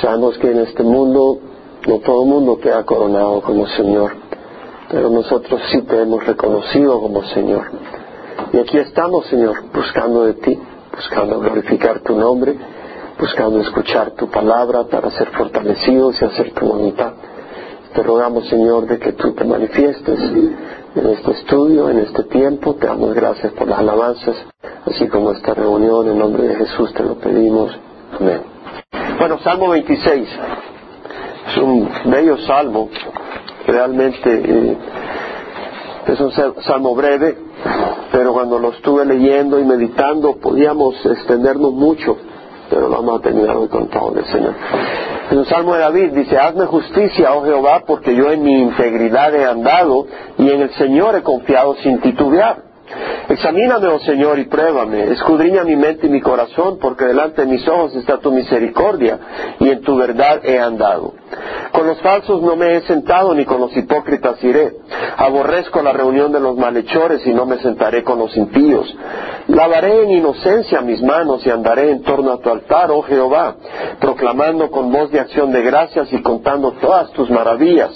Sabemos que en este mundo no todo el mundo queda coronado como Señor, pero nosotros sí te hemos reconocido como Señor. Y aquí estamos, Señor, buscando de ti, buscando glorificar tu nombre, buscando escuchar tu palabra para ser fortalecidos y hacer tu voluntad. Te rogamos, Señor, de que tú te manifiestes en este estudio, en este tiempo. Te damos gracias por las alabanzas, así como esta reunión. En nombre de Jesús te lo pedimos. Amén. Bueno, Salmo 26. Es un bello salmo. Realmente eh, es un salmo breve, pero cuando lo estuve leyendo y meditando podíamos extendernos mucho, pero vamos a terminar hoy con el Señor. En el Salmo de David dice, hazme justicia, oh Jehová, porque yo en mi integridad he andado y en el Señor he confiado sin titubear. Examíname, oh Señor, y pruébame. Escudriña mi mente y mi corazón, porque delante de mis ojos está tu misericordia, y en tu verdad he andado. Con los falsos no me he sentado, ni con los hipócritas iré. Aborrezco la reunión de los malhechores, y no me sentaré con los impíos. Lavaré en inocencia mis manos, y andaré en torno a tu altar, oh Jehová, proclamando con voz de acción de gracias y contando todas tus maravillas.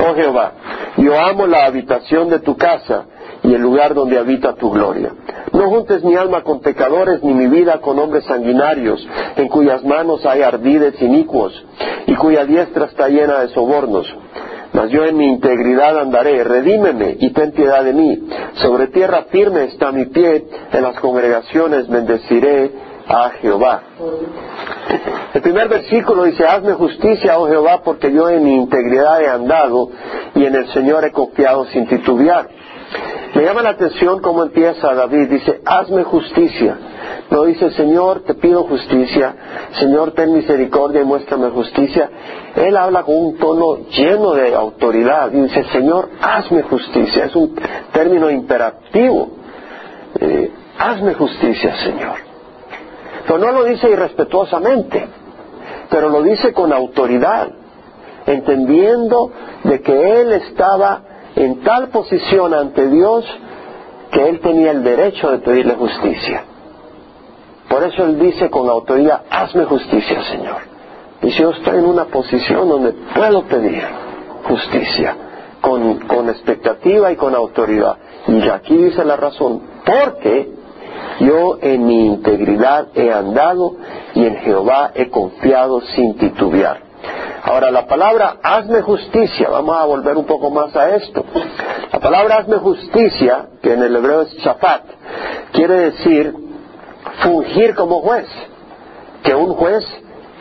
Oh Jehová, yo amo la habitación de tu casa, y el lugar donde habita tu gloria. No juntes mi alma con pecadores, ni mi vida con hombres sanguinarios, en cuyas manos hay ardides inicuos, y cuya diestra está llena de sobornos. Mas yo en mi integridad andaré, redímeme y ten piedad de mí. Sobre tierra firme está mi pie, en las congregaciones bendeciré a Jehová. El primer versículo dice, hazme justicia, oh Jehová, porque yo en mi integridad he andado y en el Señor he confiado sin titubear. Me llama la atención cómo empieza David. Dice, hazme justicia. No dice, Señor, te pido justicia. Señor, ten misericordia y muéstrame justicia. Él habla con un tono lleno de autoridad. Dice, Señor, hazme justicia. Es un término imperativo. Eh, hazme justicia, Señor. No lo dice irrespetuosamente, pero lo dice con autoridad, entendiendo de que Él estaba en tal posición ante Dios que él tenía el derecho de pedirle justicia. Por eso él dice con autoridad, hazme justicia, Señor. Y si yo estoy en una posición donde puedo pedir justicia, con, expectativa y con autoridad. Y aquí dice la razón, porque yo en mi integridad he andado y en Jehová he confiado sin titubear. Ahora, la palabra hazme justicia, vamos a volver un poco más a esto. La palabra hazme justicia, que en el hebreo es chafat, quiere decir fungir como juez. Que un juez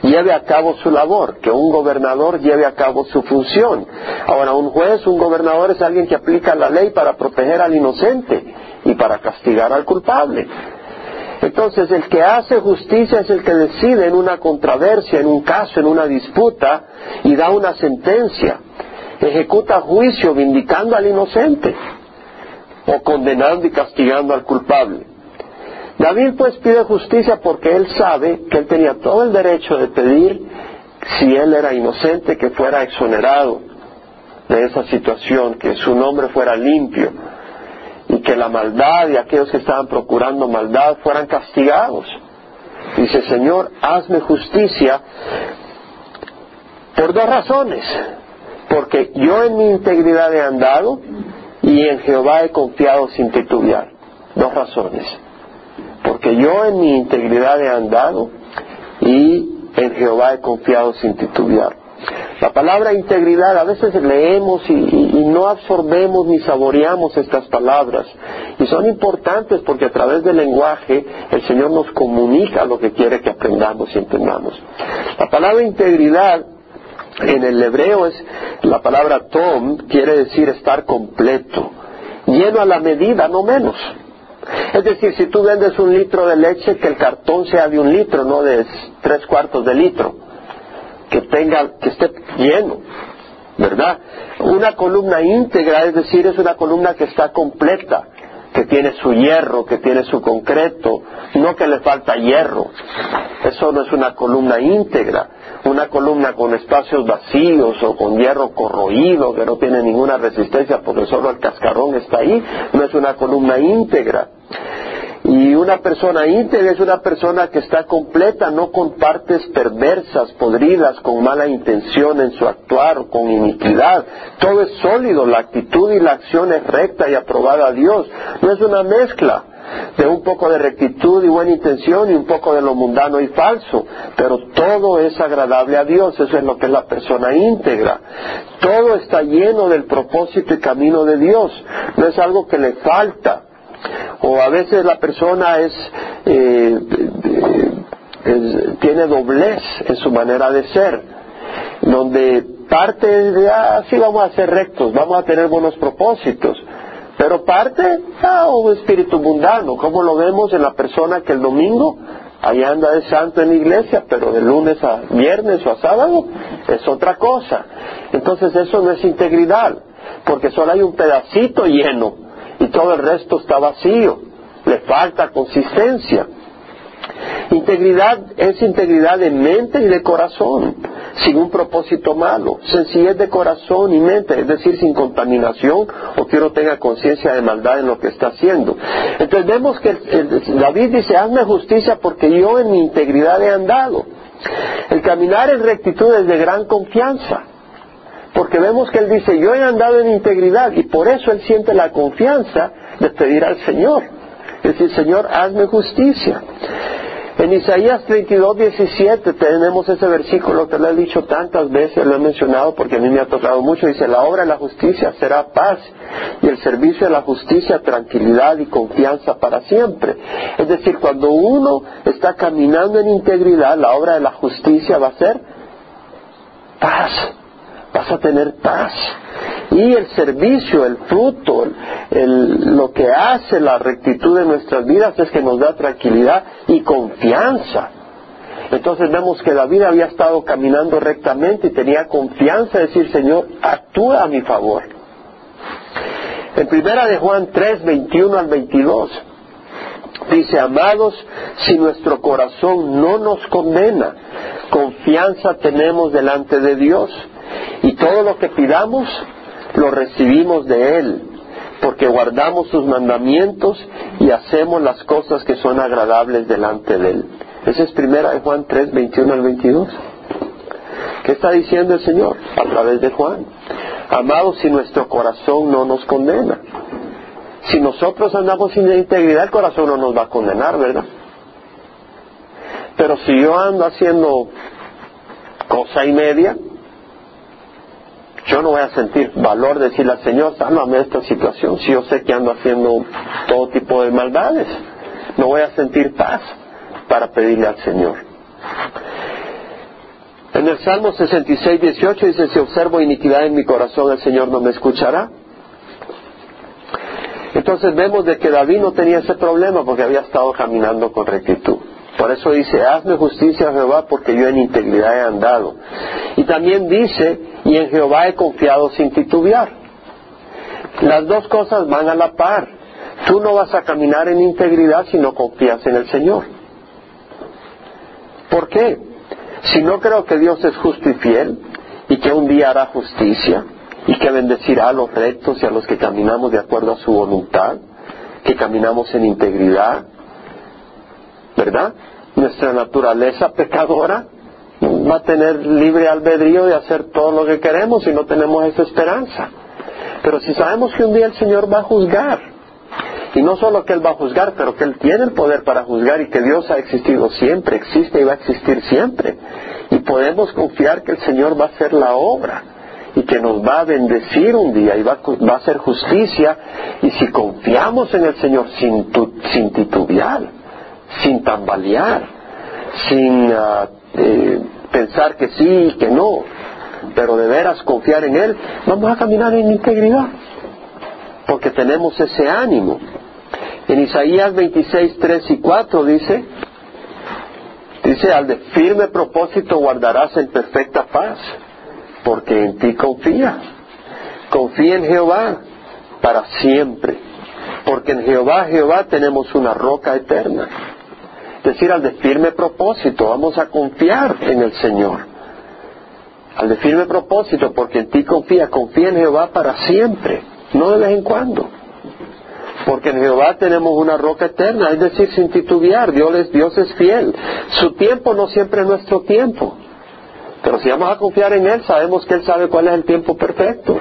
lleve a cabo su labor, que un gobernador lleve a cabo su función. Ahora, un juez, un gobernador es alguien que aplica la ley para proteger al inocente y para castigar al culpable. Entonces, el que hace justicia es el que decide en una controversia, en un caso, en una disputa, y da una sentencia. Ejecuta juicio vindicando al inocente o condenando y castigando al culpable. David pues pide justicia porque él sabe que él tenía todo el derecho de pedir, si él era inocente, que fuera exonerado de esa situación, que su nombre fuera limpio que la maldad y aquellos que estaban procurando maldad fueran castigados. Dice, Señor, hazme justicia por dos razones. Porque yo en mi integridad he andado y en Jehová he confiado sin titubear. Dos razones. Porque yo en mi integridad he andado y en Jehová he confiado sin titubear. La palabra integridad, a veces leemos y, no absorbemos ni saboreamos estas palabras. Y son importantes porque a través del lenguaje el Señor nos comunica lo que quiere que aprendamos y entendamos. La palabra integridad en el hebreo es la palabra tom, quiere decir estar completo, lleno a la medida, no menos. Es decir, si tú vendes un litro de leche, que el cartón sea de un litro, no de tres cuartos de litro que tenga, que esté lleno, ¿verdad? Una columna íntegra, es decir, es una columna que está completa, que tiene su hierro, que tiene su concreto, no que le falta hierro. Eso no es una columna íntegra. Una columna con espacios vacíos o con hierro corroído que no tiene ninguna resistencia porque solo el cascarón está ahí, no es una columna íntegra. Y una persona íntegra es una persona que está completa, no con partes perversas, podridas, con mala intención en su actuar o con iniquidad. Todo es sólido, la actitud y la acción es recta y aprobada a Dios. No es una mezcla de un poco de rectitud y buena intención y un poco de lo mundano y falso, pero todo es agradable a Dios, eso es lo que es la persona íntegra. Todo está lleno del propósito y camino de Dios, no es algo que le falta o a veces la persona es, eh, tiene doblez en su manera de ser, donde parte de, ah, vamos a ser rectos, vamos a tener buenos propósitos, pero parte, ah, un espíritu mundano, como lo vemos en la persona que el domingo ahí anda de santo en la iglesia, pero de lunes a viernes o a sábado es otra cosa. Entonces eso no es integridad, porque solo hay un pedacito lleno y todo el resto está vacío, le falta consistencia. Integridad es integridad de mente y de corazón, sin un propósito malo, sencillez de corazón y mente, es decir, sin contaminación o que uno tenga conciencia de maldad en lo que está haciendo. Entonces vemos que David dice, hazme justicia porque yo en mi integridad he andado. El caminar en rectitud es de gran confianza. Porque vemos que él dice, yo he andado en integridad y por eso él siente la confianza de pedir al Señor. Es decir, Señor, hazme justicia. En Isaías 32, 17 tenemos ese versículo que lo he dicho tantas veces, lo he mencionado porque a mí me ha tocado mucho. Dice, la obra de la justicia será paz y el servicio de la justicia tranquilidad y confianza para siempre. Es decir, cuando uno está caminando en integridad, la obra de la justicia va a ser paz vas a tener paz. Y el servicio, el fruto, lo que hace la rectitud de nuestras vidas es que nos da tranquilidad y confianza. Entonces vemos que David había estado caminando rectamente y tenía confianza de decir, Señor, actúa a mi favor. En primera de Juan 3, 21 al 22, dice, amados, si nuestro corazón no nos condena, confianza tenemos delante de Dios y todo lo que pidamos lo recibimos de Él, porque guardamos sus mandamientos y hacemos las cosas que son agradables delante de Él. Esa es primera de Juan 3, 21 al 22. ¿Qué está diciendo el Señor a través de Juan? Amados, si nuestro corazón no nos condena. Si nosotros andamos sin integridad, el corazón no nos va a condenar, ¿verdad? Pero si yo ando haciendo cosa y media, yo no voy a sentir valor de decirle al Señor, sálvame de esta situación, si yo sé que ando haciendo todo tipo de maldades. No voy a sentir paz para pedirle al Señor. En el Salmo 66, 18 dice, si observo iniquidad en mi corazón, el Señor no me escuchará. Entonces vemos de que David no tenía ese problema porque había estado caminando con rectitud. Por eso dice, hazme justicia Jehová porque yo en integridad he andado. Y también dice, y en Jehová he confiado sin titubear. Las dos cosas van a la par. Tú no vas a caminar en integridad si no confías en el Señor. ¿Por qué? Si no creo que Dios es justo y fiel y que un día hará justicia y que bendecirá a los rectos y a los que caminamos de acuerdo a su voluntad, que caminamos en integridad, ¿verdad? Nuestra naturaleza pecadora va a tener libre albedrío de hacer todo lo que queremos y no tenemos esa esperanza. Pero si sabemos que un día el Señor va a juzgar, y no solo que Él va a juzgar, pero que Él tiene el poder para juzgar y que Dios ha existido siempre, existe y va a existir siempre, y podemos confiar que el Señor va a hacer la obra y que nos va a bendecir un día y va, a hacer justicia, y si confiamos en el Señor sin, sin titubear, sin tambalear, sin ah, eh, pensar que sí y que no, pero de veras confiar en Él, vamos a caminar en integridad, porque tenemos ese ánimo. En Isaías 26, 3 y 4 dice, dice, al de firme propósito guardarás en perfecta paz, porque en ti confía. Confía en Jehová para siempre, porque en Jehová, Jehová tenemos una roca eterna decir, al de firme propósito, vamos a confiar en el Señor. Al de firme propósito, porque en ti confía, confía en Jehová para siempre, no de vez en cuando. Porque en Jehová tenemos una roca eterna, es decir, sin titubear, Dios es, Dios es fiel. Su tiempo no siempre es nuestro tiempo. Pero si vamos a confiar en Él, sabemos que Él sabe cuál es el tiempo perfecto.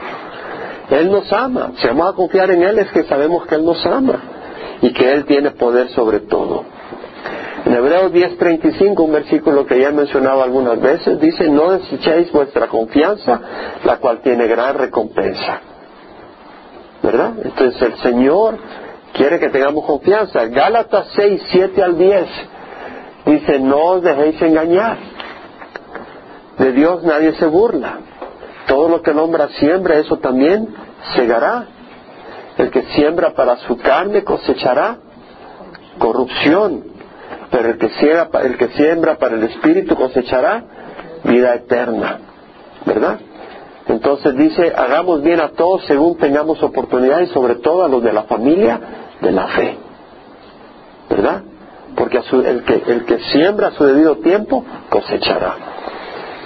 Él nos ama. Si vamos a confiar en Él es que sabemos que Él nos ama y que Él tiene poder sobre todo. En Hebreos 10:35, un versículo que ya he mencionado algunas veces, dice, no desechéis vuestra confianza, la cual tiene gran recompensa. ¿Verdad? Entonces el Señor quiere que tengamos confianza. Gálatas 6, 7 al 10 dice, no os dejéis engañar. De Dios nadie se burla. Todo lo que el hombre siembra, eso también segará. El que siembra para su carne cosechará corrupción, pero el que, siembra, el que siembra para el Espíritu cosechará vida eterna. ¿Verdad? Entonces dice, hagamos bien a todos según tengamos oportunidad y sobre todo a los de la familia de la fe. ¿Verdad? Porque el, que, el que siembra a su debido tiempo cosechará.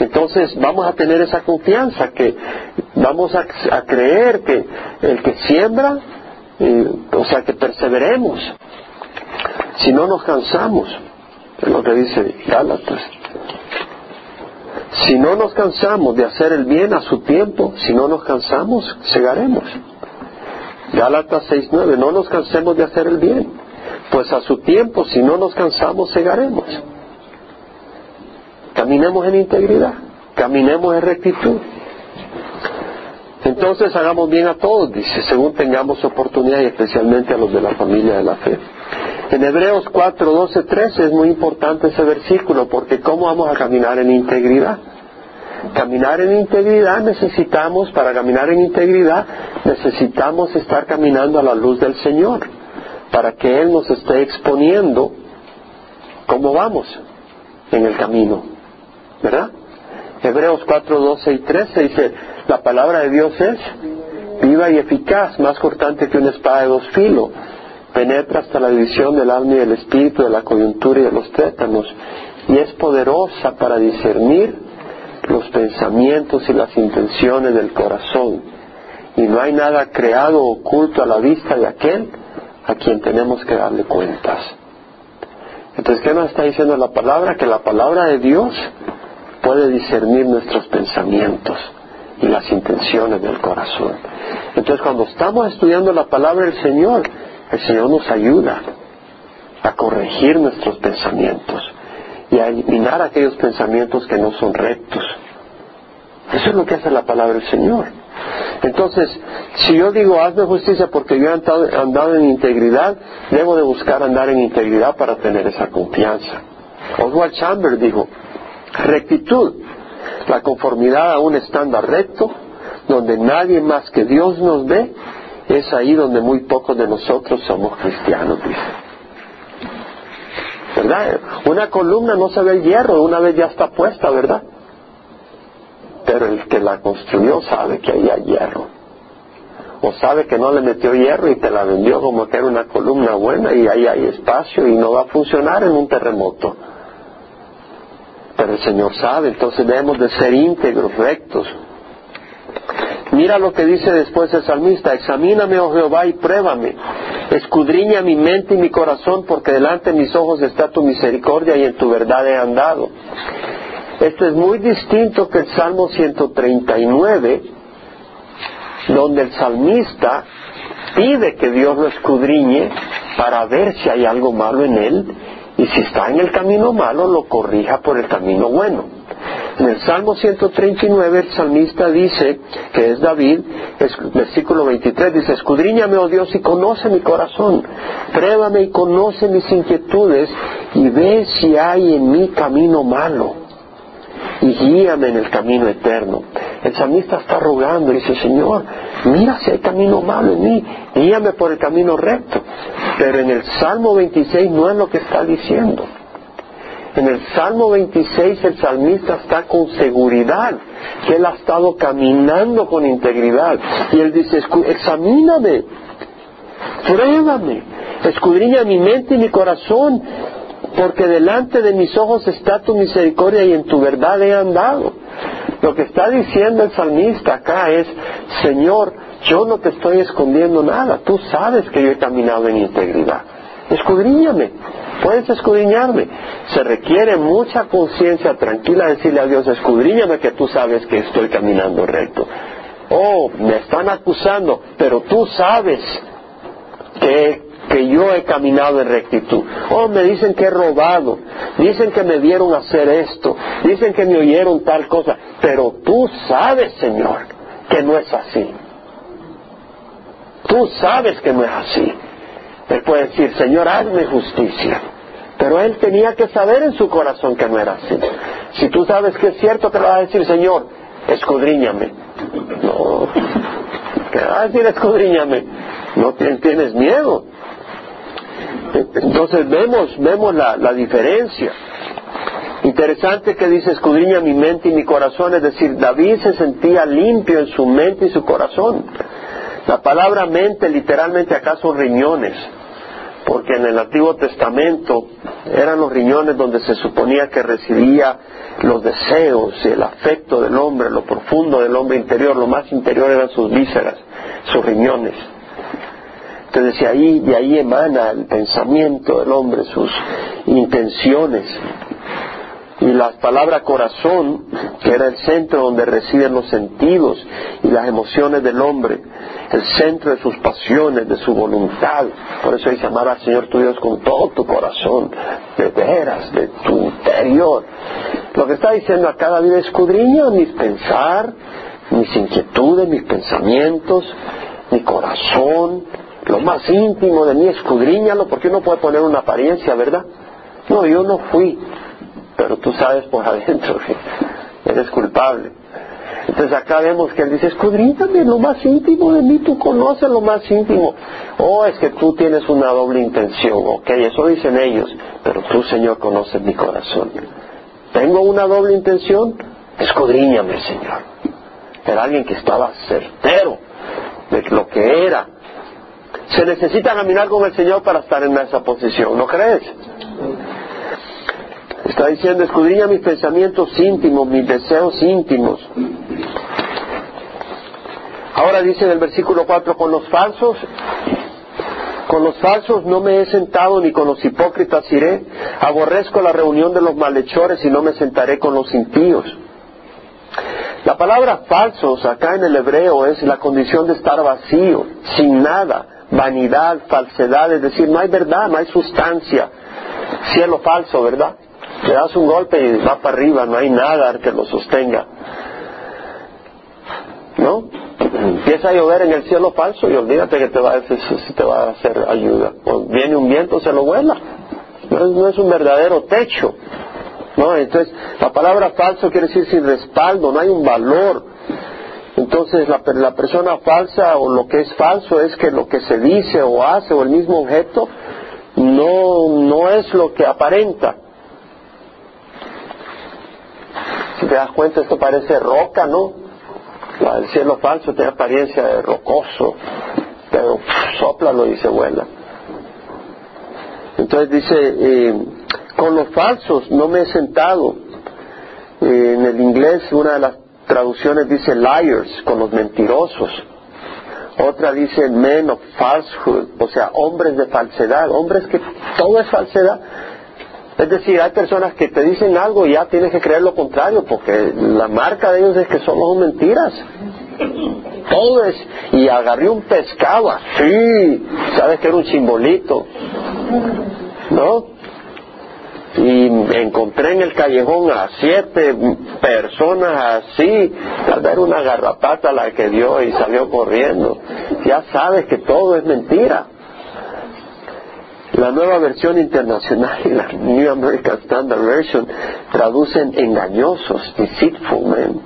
Entonces vamos a tener esa confianza que vamos a, creer que el que siembra, o sea, que perseveremos. Si no nos cansamos, es lo que dice Gálatas. Si no nos cansamos de hacer el bien a su tiempo, si no nos cansamos, cegaremos. Gálatas 6.9, no nos cansemos de hacer el bien, pues a su tiempo, si no nos cansamos, cegaremos. Caminemos en integridad, caminemos en rectitud. Entonces hagamos bien a todos, dice, según tengamos oportunidad y especialmente a los de la familia de la fe. En Hebreos 4, 12, 13 es muy importante ese versículo porque ¿cómo vamos a caminar en integridad? Caminar en integridad necesitamos, para caminar en integridad, necesitamos estar caminando a la luz del Señor, para que Él nos esté exponiendo cómo vamos en el camino. ¿Verdad? Hebreos 4, 12 y 13 dice, la palabra de Dios es viva y eficaz, más cortante que una espada de dos filos, penetra hasta la división del alma y del espíritu, de la coyuntura y de los tétanos, y es poderosa para discernir los pensamientos y las intenciones del corazón. Y no hay nada creado o oculto a la vista de aquel a quien tenemos que darle cuentas. Entonces, ¿qué nos está diciendo la palabra? Que la palabra de Dios puede discernir nuestros pensamientos y las intenciones del corazón. Entonces, cuando estamos estudiando la palabra del Señor, el Señor nos ayuda a corregir nuestros pensamientos y a eliminar aquellos pensamientos que no son rectos. Eso es lo que hace la palabra del Señor. Entonces, si yo digo hazme justicia porque yo he andado, en integridad, debo de buscar andar en integridad para tener esa confianza. Oswald Chambers dijo, rectitud, la conformidad a un estándar recto, donde nadie más que Dios nos ve, es ahí donde muy pocos de nosotros somos cristianos, dice. ¿Verdad? Una columna no se ve el hierro, una vez ya está puesta, ¿verdad? Pero el que la construyó sabe que ahí hay hierro. O sabe que no le metió hierro y te la vendió como que era una columna buena y ahí hay espacio y no va a funcionar en un terremoto. Pero el Señor sabe, entonces debemos de ser íntegros, rectos. Mira lo que dice después el salmista, examíname, oh Jehová, y pruébame. Escudriña mi mente y mi corazón, porque delante de mis ojos está tu misericordia y en tu verdad he andado. Esto es muy distinto que el Salmo 139, donde el salmista pide que Dios lo escudriñe para ver si hay algo malo en él y si está en el camino malo lo corrija por el camino bueno. En el Salmo 139 el salmista dice, que es David, versículo 23, dice, escudriñame, oh Dios, y conoce mi corazón, pruébame y conoce mis inquietudes, y ve si hay en mí camino malo, y guíame en el camino eterno. El salmista está rogando, dice, Señor, mira si hay camino malo en mí, guíame por el camino recto. Pero en el Salmo 26 no es lo que está diciendo. En el Salmo 26 el salmista está con seguridad que él ha estado caminando con integridad. Y él dice, examíname, pruébame, escudriña mi mente y mi corazón, porque delante de mis ojos está tu misericordia y en tu verdad he andado. Lo que está diciendo el salmista acá es, Señor, Yo no te estoy escondiendo nada. Tú sabes que yo he caminado en integridad. Escudriñame. Puedes escudriñarme. Se requiere mucha conciencia tranquila decirle a Dios, escudriñame que tú sabes que estoy caminando recto. Oh, me están acusando, pero tú sabes que, que yo he caminado en rectitud. Oh, me dicen que he robado, dicen que me dieron a hacer esto, dicen que me oyeron tal cosa, pero tú sabes, Señor, que no es así. Tú sabes que no es así. Él puede decir, Señor, hazme justicia. Pero él tenía que saber en su corazón que no era así. Si tú sabes que es cierto, te lo va a decir, Señor, escudriñame. No, te va a decir, escudriñame. No tienes miedo. Entonces vemos, vemos la, diferencia. Interesante que dice, escudriña mi mente y mi corazón, es decir, David se sentía limpio en su mente y su corazón. La palabra mente literalmente acá son riñones porque en el Antiguo Testamento eran los riñones donde se suponía que residía los deseos el afecto del hombre, lo profundo del hombre interior, lo más interior eran sus vísceras, sus riñones. Entonces de ahí, de ahí emana el pensamiento del hombre, sus intenciones. Y la palabra corazón, que era el centro donde residen los sentidos y las emociones del hombre, el centro de sus pasiones, de su voluntad. Por eso dice amar al Señor tu Dios con todo tu corazón, de veras, de tu interior. Lo que está diciendo acá David escudriña mis pensar, mis inquietudes, mis pensamientos, mi corazón, lo más íntimo de mí, escudriñalo, porque uno puede poner una apariencia, ¿verdad? No, yo no fui, pero tú sabes por adentro que eres culpable. Entonces acá vemos que él dice, escudriñame lo más íntimo de mí, tú conoces lo más íntimo. Oh, es que tú tienes una doble intención, ok, eso dicen ellos, pero tú, Señor, conoces mi corazón. ¿Tengo una doble intención? Escudriñame, Señor. Era alguien que estaba certero de lo que era. Se necesita caminar con el Señor para estar en esa posición, ¿no crees? Está diciendo, escudriña mis pensamientos íntimos, mis deseos íntimos. Ahora dice en el versículo 4, con los falsos, con los falsos no me he sentado ni con los hipócritas iré, aborrezco la reunión de los malhechores y no me sentaré con los impíos. La palabra falsos acá en el hebreo es la condición de estar vacío, sin nada, vanidad, falsedad, es decir, no hay verdad, no hay sustancia, cielo falso, ¿verdad? Le das un golpe y va para arriba, no hay nada que lo sostenga. ¿No? Empieza a llover en el cielo falso y olvídate que te va a, te va a hacer ayuda. Viene un viento, se lo vuela. No es, un verdadero techo. ¿No? Entonces, la palabra falso quiere decir sin respaldo, no hay un valor. Entonces, la, la persona falsa o lo que es falso es que lo que se dice o hace o el mismo objeto no, no es lo que aparenta. Si te das cuenta, esto parece roca, ¿no? El cielo falso tiene apariencia de rocoso, pero soplalo y se vuela. Entonces dice, eh, con los falsos no me he sentado. Eh, en el inglés una de las traducciones dice liars, con los mentirosos. Otra dice men of falsehood, o sea, hombres de falsedad, hombres que todo es falsedad. Es decir, hay personas que te dicen algo y ya tienes que creer lo contrario, porque la marca de ellos es que solo son mentiras. Todo es, y agarré un pescado así, sabes que era un simbolito, ¿no? Y encontré en el callejón a siete personas así, tal vez una garrapata la que dio y salió corriendo. Ya sabes que todo es mentira. La nueva versión internacional y la New American Standard Version traducen engañosos, deceitful men.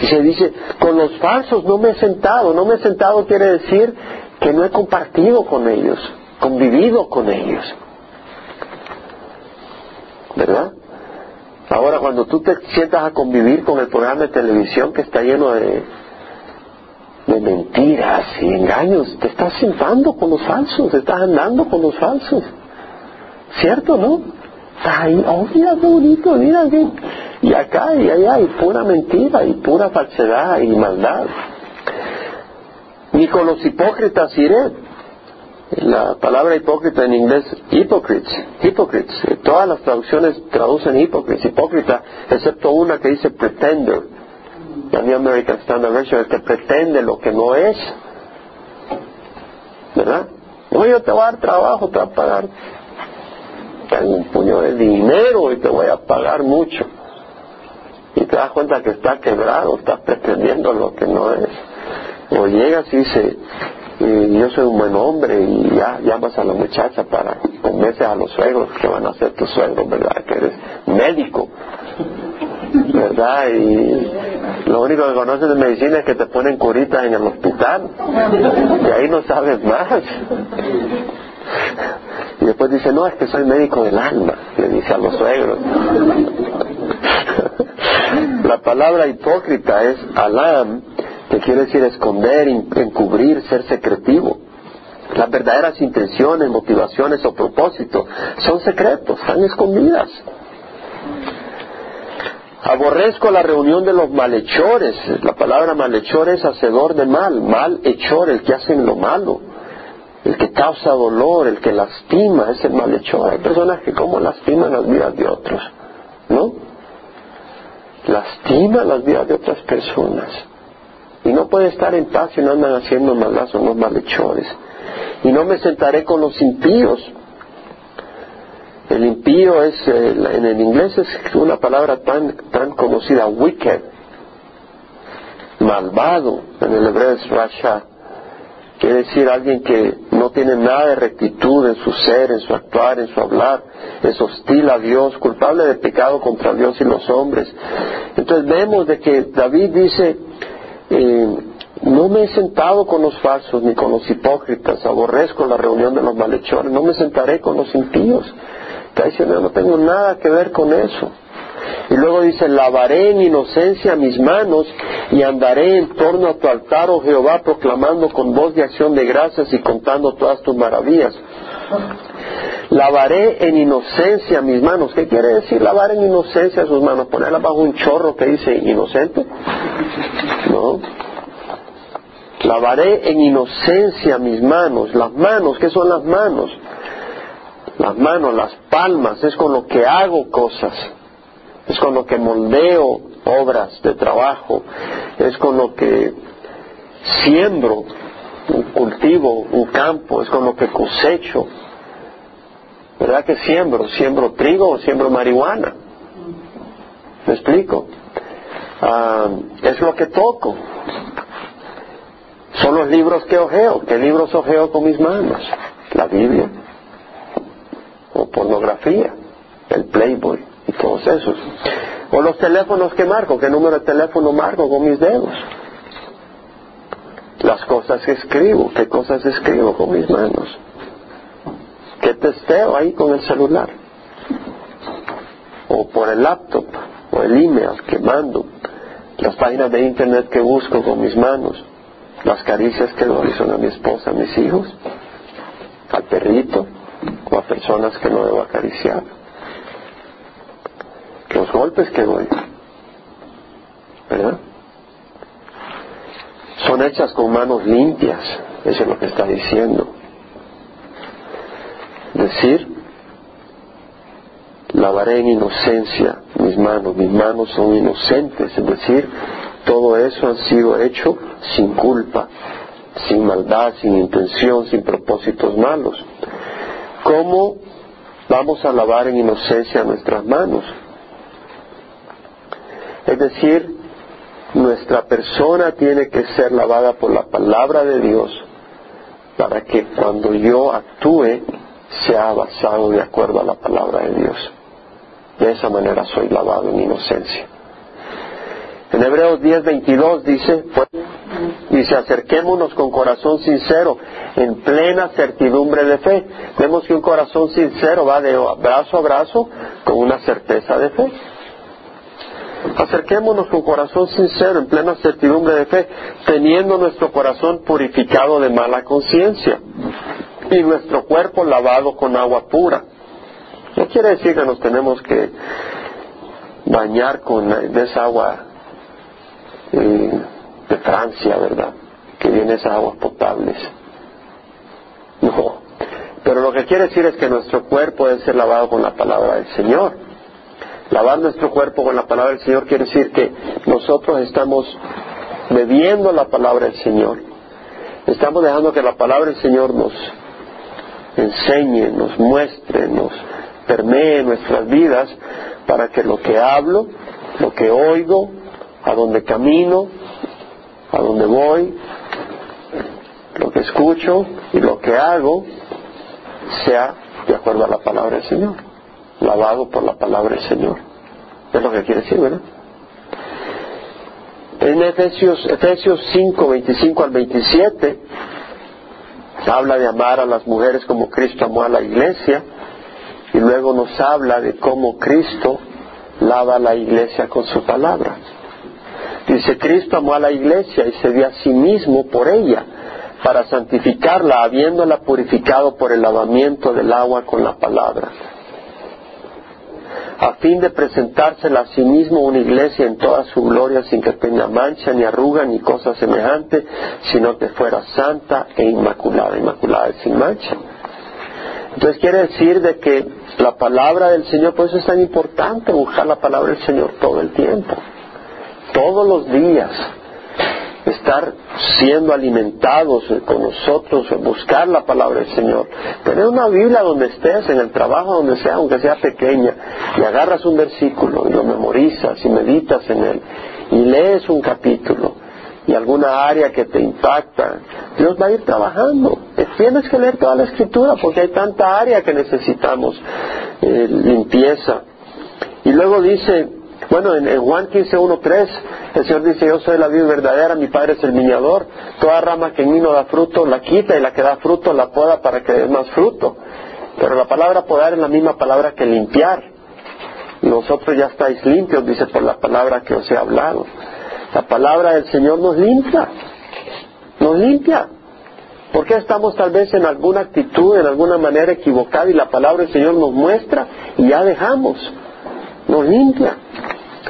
Dice, dice, con los falsos no me he sentado. No me he sentado quiere decir que no he compartido con ellos, convivido con ellos. ¿Verdad? Ahora, cuando tú te sientas a convivir con el programa de televisión que está lleno de de mentiras y engaños, te estás sentando con los falsos, te estás andando con los falsos. ¿Cierto, no? Ay, oh, mira qué bonito, mira qué... Y acá y allá hay pura mentira y pura falsedad y maldad. Ni con los hipócritas iré. La palabra hipócrita en inglés, hypocrites, hypocrites. Todas las traducciones traducen hipócrita, excepto una que dice pretender. La New American Standard Version, el que pretende lo que no es. ¿Verdad? No, yo te voy a dar trabajo, te voy a pagar. Tengo un puño de dinero y te voy a pagar mucho. Y te das cuenta que está quebrado, estás pretendiendo lo que no es. O llegas y dice, yo soy un buen hombre y ya llamas a la muchacha para convencer a los suegros que van a ser tus suegros, ¿verdad? Que eres médico, ¿verdad? Y lo único que conoces de medicina es que te ponen curitas en el hospital y ahí no sabes más. Y después dice, no, es que soy médico del alma, le dice a los suegros. La palabra hipócrita es alam, que quiere decir esconder, encubrir, ser secretivo. Las verdaderas intenciones, motivaciones o propósitos son secretos, están escondidas. Aborrezco la reunión de los malhechores. La palabra malhechor es hacedor de mal, malhechor, el que hace lo malo, el que causa dolor, el que lastima, es el malhechor. Hay personas que como lastiman las vidas de otros, ¿no? Lastima las vidas de otras personas. Y no puede estar en paz si no andan haciendo malas, son los malhechores. Y no me sentaré con los impíos. El impío es, eh, en el inglés es una palabra tan, tan conocida, wicked, malvado, en el hebreo es rasha. Quiere decir alguien que no tiene nada de rectitud en su ser, en su actuar, en su hablar, es hostil a Dios, culpable de pecado contra Dios y los hombres. Entonces vemos de que David dice, eh, no me he sentado con los falsos ni con los hipócritas, aborrezco la reunión de los malhechores, no me sentaré con los impíos. Está diciendo, no tengo nada que ver con eso. Y luego dice, lavaré en inocencia mis manos y andaré en torno a tu altar, oh Jehová, proclamando con voz de acción de gracias y contando todas tus maravillas. Lavaré en inocencia mis manos. ¿Qué quiere decir lavar en inocencia sus manos? ¿Ponerlas bajo un chorro que dice inocente? No. Lavaré en inocencia mis manos. Las manos, ¿qué son las manos? Las manos, las palmas, es con lo que hago cosas. Es con lo que moldeo obras de trabajo. Es con lo que siembro un cultivo, un campo. Es con lo que cosecho ¿Verdad que siembro? ¿Siembro trigo o siembro marihuana? ¿Me explico? Ah, es lo que toco. Son los libros que ojeo. ¿Qué libros ojeo con mis manos? La Biblia. Pornografía. El Playboy. Y todos esos. O los teléfonos que marco. ¿Qué número de teléfono marco con mis dedos? Las cosas que escribo. ¿Qué cosas escribo con mis manos? que testeo ahí con el celular, o por el laptop, o el email que mando, las páginas de internet que busco con mis manos, las caricias que doy son a mi esposa, a mis hijos, al perrito, o a personas que no debo acariciar, los golpes que doy, ¿verdad? Son hechas con manos limpias, eso es lo que está diciendo decir, lavaré en inocencia mis manos, mis manos son inocentes, es decir, todo eso ha sido hecho sin culpa, sin maldad, sin intención, sin propósitos malos. ¿Cómo vamos a lavar en inocencia nuestras manos? Es decir, nuestra persona tiene que ser lavada por la palabra de Dios para que cuando yo actúe sea basado de acuerdo a la palabra de Dios. De esa manera soy lavado en inocencia. En Hebreos 10:22 dice, pues, dice, acerquémonos con corazón sincero, en plena certidumbre de fe. Vemos que un corazón sincero va de brazo a brazo con una certeza de fe. Acerquémonos con corazón sincero, en plena certidumbre de fe, teniendo nuestro corazón purificado de mala conciencia y nuestro cuerpo lavado con agua pura. No quiere decir que nos tenemos que bañar con esa agua eh, de Francia, ¿verdad? Que en esas aguas potables. No. Pero lo que quiere decir es que nuestro cuerpo debe ser lavado con la palabra del Señor. Lavar nuestro cuerpo con la palabra del Señor quiere decir que nosotros estamos bebiendo la palabra del Señor. Estamos dejando que la palabra del Señor nos enseñe, nos muestre, nos permee nuestras vidas para que lo que hablo, lo que oigo, a donde camino, a donde voy, lo que escucho y lo que hago sea de acuerdo a la palabra del Señor, lavado por la palabra del Señor. Es lo que quiere decir, ¿verdad? En Efesios, Efesios 5, 25 al 27, habla de amar a las mujeres como Cristo amó a la iglesia, y luego nos habla de cómo Cristo lava a la iglesia con su palabra. Dice, Cristo amó a la iglesia y se dio a sí mismo por ella, para santificarla, habiéndola purificado por el lavamiento del agua con la palabra, a fin de presentársela a sí mismo una iglesia en toda su gloria sin que tenga mancha, ni arruga, ni cosa semejante, sino que fuera santa e inmaculada, inmaculada y sin mancha. Entonces quiere decir de que la palabra del Señor, por eso es tan importante buscar la palabra del Señor todo el tiempo, todos los días, estar siendo alimentados con nosotros, buscar la palabra del Señor. Tener una Biblia donde estés, en el trabajo donde sea, aunque sea pequeña, y agarras un versículo y lo memorizas y meditas en él y lees un capítulo y alguna área que te impacta, Dios va a ir trabajando. Tienes que leer toda la escritura porque hay tanta área que necesitamos eh, limpieza. Y luego dice, bueno, en, Juan 15, 1, 3, el Señor dice, yo soy la vida verdadera, mi Padre es el viñador, toda rama que en mí no da fruto la quita y la que da fruto la poda para que dé más fruto. Pero la palabra podar es la misma palabra que limpiar. Nosotros ya estáis limpios, dice por la palabra que os he hablado. La palabra del Señor nos limpia, nos limpia. Porque estamos tal vez en alguna actitud, en alguna manera equivocada y la palabra del Señor nos muestra y ya dejamos? Nos limpia.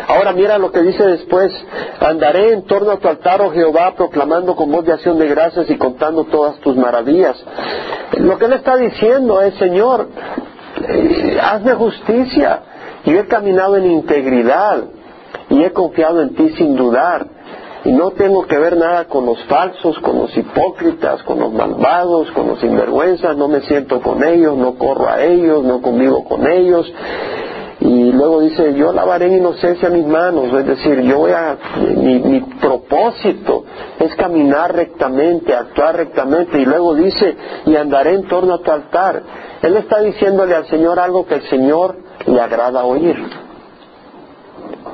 Ahora mira lo que dice después, andaré en torno a tu altar, oh Jehová, proclamando con voz de acción de gracias y contando todas tus maravillas. Lo que él está diciendo es, Señor, eh, hazme justicia. Yo he caminado en integridad y he confiado en ti sin dudar. Y no tengo que ver nada con los falsos, con los hipócritas, con los malvados, con los sinvergüenzas, no me siento con ellos, no corro a ellos, no convivo con ellos. Y luego dice, yo lavaré en inocencia mis manos, es decir, yo voy a, mi, mi propósito es caminar rectamente, actuar rectamente. Y luego dice, y andaré en torno a tu altar. Él está diciéndole al Señor algo que el Señor le agrada oír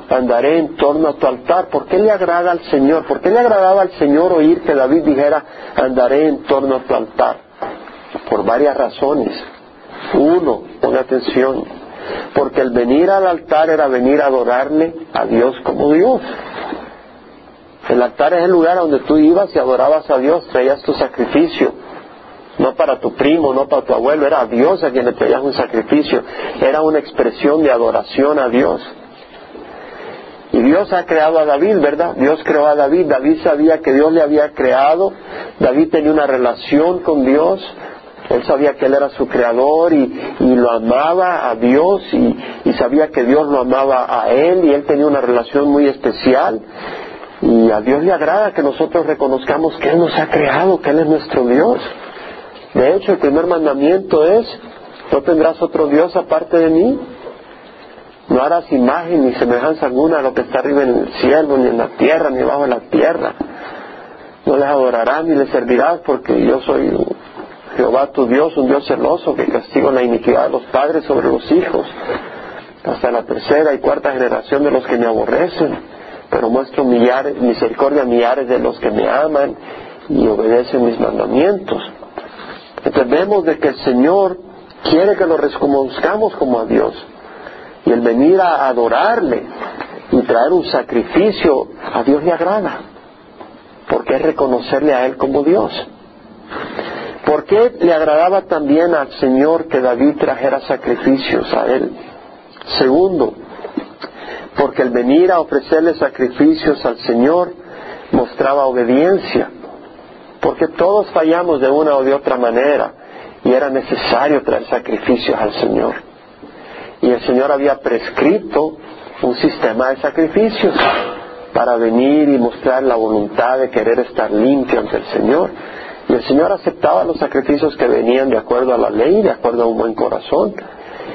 andaré en torno a tu altar. ¿Por qué le agrada al Señor? ¿Por qué le agradaba al Señor oír que David dijera, andaré en torno a tu altar? Por varias razones. Uno, pon atención, porque el venir al altar era venir a adorarle a Dios como Dios. El altar es el lugar donde tú ibas y adorabas a Dios, traías tu sacrificio. No para tu primo, no para tu abuelo, era a Dios a quien le traías un sacrificio. Era una expresión de adoración a Dios. Y Dios ha creado a David, ¿verdad? Dios creó a David. David sabía que Dios le había creado. David tenía una relación con Dios. Él sabía que Él era su creador y, lo amaba a Dios y, y, sabía que Dios lo amaba a Él y Él tenía una relación muy especial. Y a Dios le agrada que nosotros reconozcamos que Él nos ha creado, que Él es nuestro Dios. De hecho, el primer mandamiento es, no tendrás otro Dios aparte de mí. No harás imagen ni semejanza alguna a lo que está arriba en el cielo, ni en la tierra, ni bajo la tierra. No les adorarás ni les servirás porque yo soy Jehová tu Dios, un Dios celoso que castiga la iniquidad de los padres sobre los hijos, hasta la tercera y cuarta generación de los que me aborrecen, pero muestro millares, misericordia a millares de los que me aman y obedecen mis mandamientos. Entonces vemos de que el Señor quiere que lo reconozcamos como a Dios. Y el venir a adorarle y traer un sacrificio a Dios le agrada, porque es reconocerle a Él como Dios. ¿Por qué le agradaba también al Señor que David trajera sacrificios a Él? Segundo, porque el venir a ofrecerle sacrificios al Señor mostraba obediencia. porque todos fallamos de una o de otra manera y era necesario traer sacrificios al Señor. Y el Señor había prescrito un sistema de sacrificios para venir y mostrar la voluntad de querer estar limpio ante el Señor. Y el Señor aceptaba los sacrificios que venían de acuerdo a la ley, de acuerdo a un buen corazón.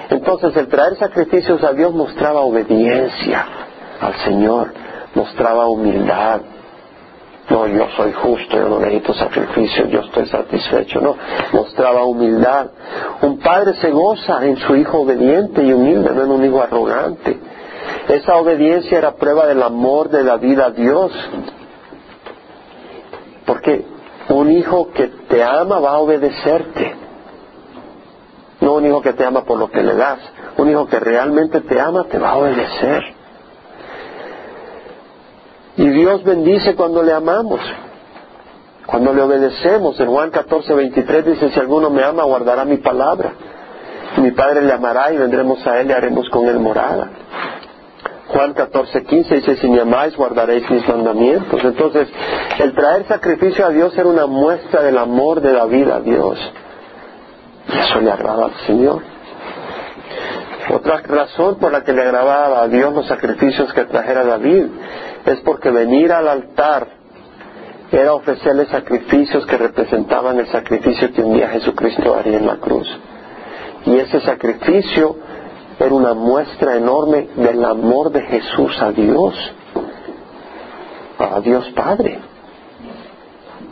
Entonces el traer sacrificios a Dios mostraba obediencia al Señor, mostraba humildad. No, yo soy justo, yo no necesito sacrificios, yo estoy satisfecho. No, mostraba humildad. Un padre se goza en su hijo obediente y humilde, no en un hijo arrogante. Esa obediencia era prueba del amor de la vida a Dios. Porque un hijo que te ama va a obedecerte. No un hijo que te ama por lo que le das. Un hijo que realmente te ama te va a obedecer. Y Dios bendice cuando le amamos. Cuando le obedecemos. En Juan 14, 23 dice, si alguno me ama, guardará mi palabra. Mi Padre le amará y vendremos a Él y haremos con Él morada. Juan 14, 15 dice, si me amáis, guardaréis mis mandamientos. Entonces, el traer sacrificio a Dios era una muestra del amor de David a Dios. Y eso le agrada al Señor. Otra razón por la que le agradaba a Dios los sacrificios que trajera David es porque venir al altar era ofrecerle sacrificios que representaban el sacrificio que un día Jesucristo haría en la cruz. Y ese sacrificio era una muestra enorme del amor de Jesús a Dios, a Dios Padre.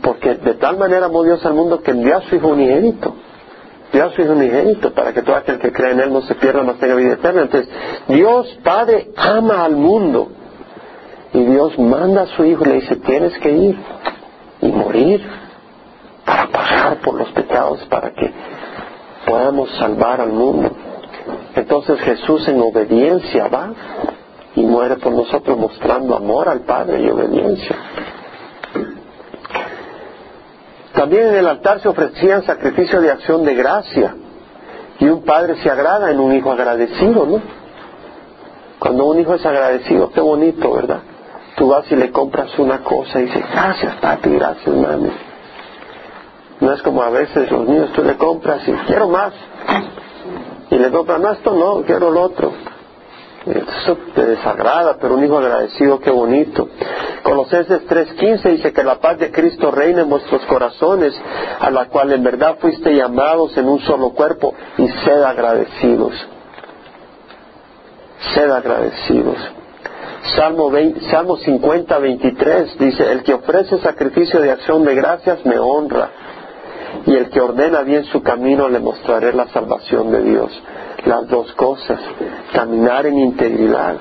Porque de tal manera amó Dios al mundo que envió a su Hijo unigénito. Dio a su Hijo unigénito para que todo aquel que cree en Él no se pierda, no tenga vida eterna. Entonces, Dios Padre ama al mundo. Y Dios manda a su Hijo y le dice, tienes que ir y morir para pagar por los pecados, para que podamos salvar al mundo. Entonces Jesús en obediencia va y muere por nosotros mostrando amor al Padre y obediencia. También en el altar se ofrecían sacrificios de acción de gracia y un padre se agrada en un hijo agradecido, ¿no? Cuando un hijo es agradecido, qué bonito, ¿verdad? Tú vas y le compras una cosa y dices, gracias papi, gracias mami. No es como a veces los niños tú le compras y quiero más y le no, esto no, quiero lo otro. Eso te desagrada, pero un hijo agradecido, qué bonito. Colosenses 3:15 dice que la paz de Cristo reina en vuestros corazones, a la cual en verdad fuiste llamados en un solo cuerpo, y sed agradecidos. Sed agradecidos. Salmo, 20, Salmo 50, 23 dice, el que ofrece sacrificio de acción de gracias me honra y el que ordena bien su camino le mostraré la salvación de Dios. Las dos cosas, caminar en integridad,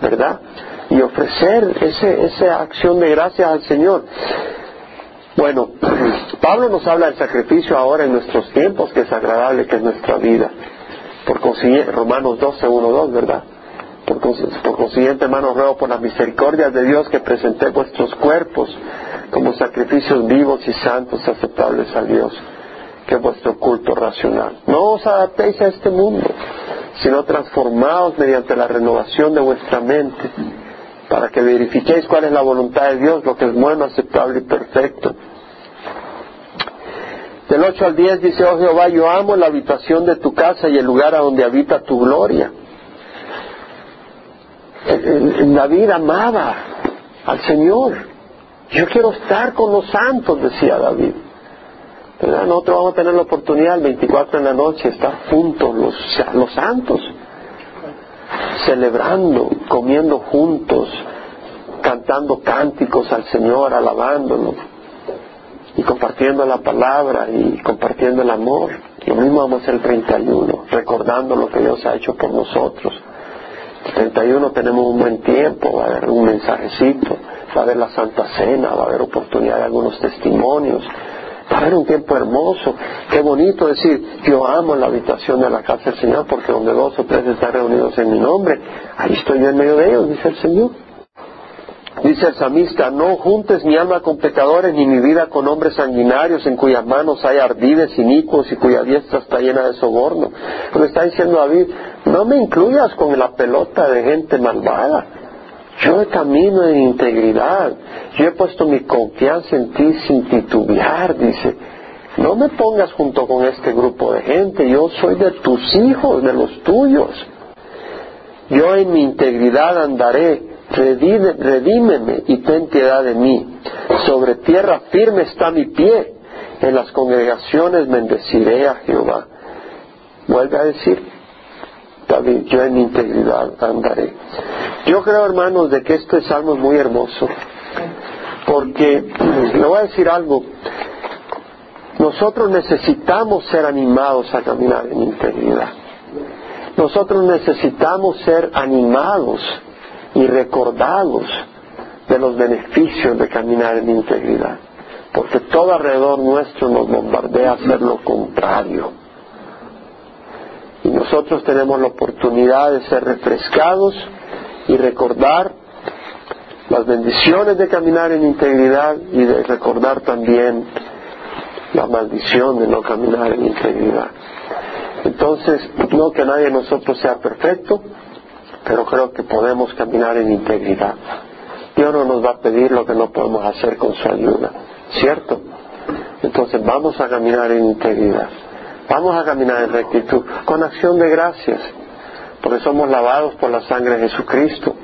¿verdad? Y ofrecer ese, esa acción de gracias al Señor. Bueno, Pablo nos habla del sacrificio ahora en nuestros tiempos, que es agradable, que es nuestra vida. Por consiguiente, Romanos 12, 1, 2, ¿verdad? Por, consiguiente, hermanos, ruego por las misericordias de Dios que presenté vuestros cuerpos como sacrificios vivos y santos aceptables a Dios, que es vuestro culto racional. No os adaptéis a este mundo, sino transformaos mediante la renovación de vuestra mente, para que verifiquéis cuál es la voluntad de Dios, lo que es bueno, aceptable y perfecto. Del 8 al 10 dice, oh Jehová, yo amo la habitación de tu casa y el lugar a donde habita tu gloria. David amaba al Señor. Yo quiero estar con los santos, decía David. Nosotros vamos a tener la oportunidad el 24 en la noche, estar juntos los, los santos, celebrando, comiendo juntos, cantando cánticos al Señor, alabándolo y compartiendo la palabra y compartiendo el amor. Lo mismo vamos a hacer el 31, recordando lo que Dios ha hecho por nosotros. El 31 tenemos un buen tiempo, va a haber un mensajecito va a haber la Santa Cena, va a haber oportunidad de algunos testimonios, va a haber un tiempo hermoso. Qué bonito decir, yo amo la habitación de la casa del Señor porque donde dos o tres están reunidos en mi nombre, ahí estoy yo en medio de ellos, dice el Señor. Dice el samista, no juntes mi alma con pecadores ni mi vida con hombres sanguinarios en cuyas manos hay ardides inicuos y cuya diestra está llena de soborno. Pero está diciendo David, no me incluyas con la pelota de gente malvada. Yo camino en integridad. Yo he puesto mi confianza en ti sin titubear, dice. No me pongas junto con este grupo de gente. Yo soy de tus hijos, de los tuyos. Yo en mi integridad andaré. redímeme y ten piedad de mí. Sobre tierra firme está mi pie. En las congregaciones bendeciré a Jehová. Vuelve a decir, David, yo en integridad andaré. Yo creo, hermanos, de que este salmo es muy hermoso, porque le voy a decir algo, nosotros necesitamos ser animados a caminar en integridad. Nosotros necesitamos ser animados y recordados de los beneficios de caminar en integridad, porque todo alrededor nuestro nos bombardea a hacer lo contrario. Y nosotros tenemos la oportunidad de ser refrescados y recordar las bendiciones de caminar en integridad y de recordar también la maldición de no caminar en integridad. Entonces, no que nadie de nosotros sea perfecto, pero creo que podemos caminar en integridad. Dios no nos va a pedir lo que no podemos hacer con su ayuda, ¿cierto? Entonces vamos a caminar en integridad, vamos a caminar en rectitud, con acción de gracias, porque somos lavados por la sangre de Jesucristo.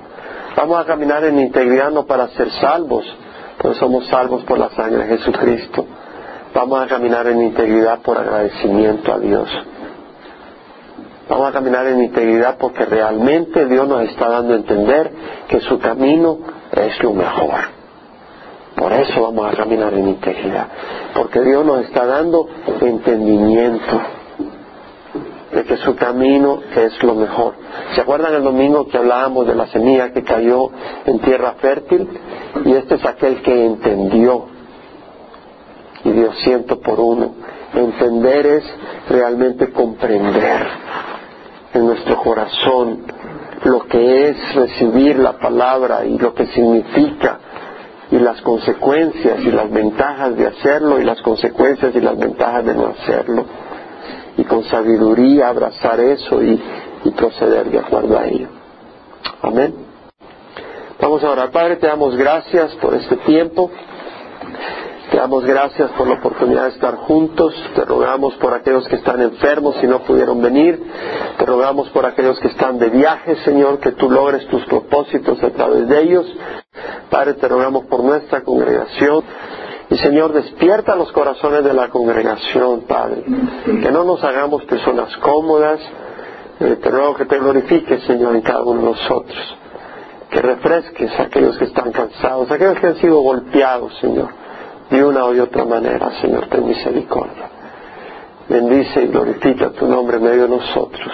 Vamos a caminar en integridad no para ser salvos, porque somos salvos por la sangre de Jesucristo. Vamos a caminar en integridad por agradecimiento a Dios. Vamos a caminar en integridad porque realmente Dios nos está dando a entender que su camino es lo mejor. Por eso vamos a caminar en integridad. Porque Dios nos está dando entendimiento de que su camino es lo mejor. ¿Se acuerdan el domingo que hablábamos de la semilla que cayó en tierra fértil? Y este es aquel que entendió. Y Dios ciento por uno. Entender es realmente comprender en nuestro corazón lo que es recibir la palabra y lo que significa las consecuencias y las ventajas de hacerlo y las consecuencias y las ventajas de no hacerlo y con sabiduría abrazar eso y, proceder de acuerdo a ello. Amén. Vamos a orar. Padre, te damos gracias por este tiempo. Te damos gracias por la oportunidad de estar juntos. Te rogamos por aquellos que están enfermos y no pudieron venir. Te rogamos por aquellos que están de viaje, Señor, que tú logres tus propósitos a través de ellos. Padre, te rogamos por nuestra congregación. Y Señor, despierta los corazones de la congregación, Padre. Que no nos hagamos personas cómodas. Eh, te ruego que te glorifiques, Señor, en cada uno de nosotros. Que refresques a aquellos que están cansados, a aquellos que han sido golpeados, Señor, de una o de otra manera, Señor, ten misericordia. Bendice y glorifica tu nombre en medio de nosotros.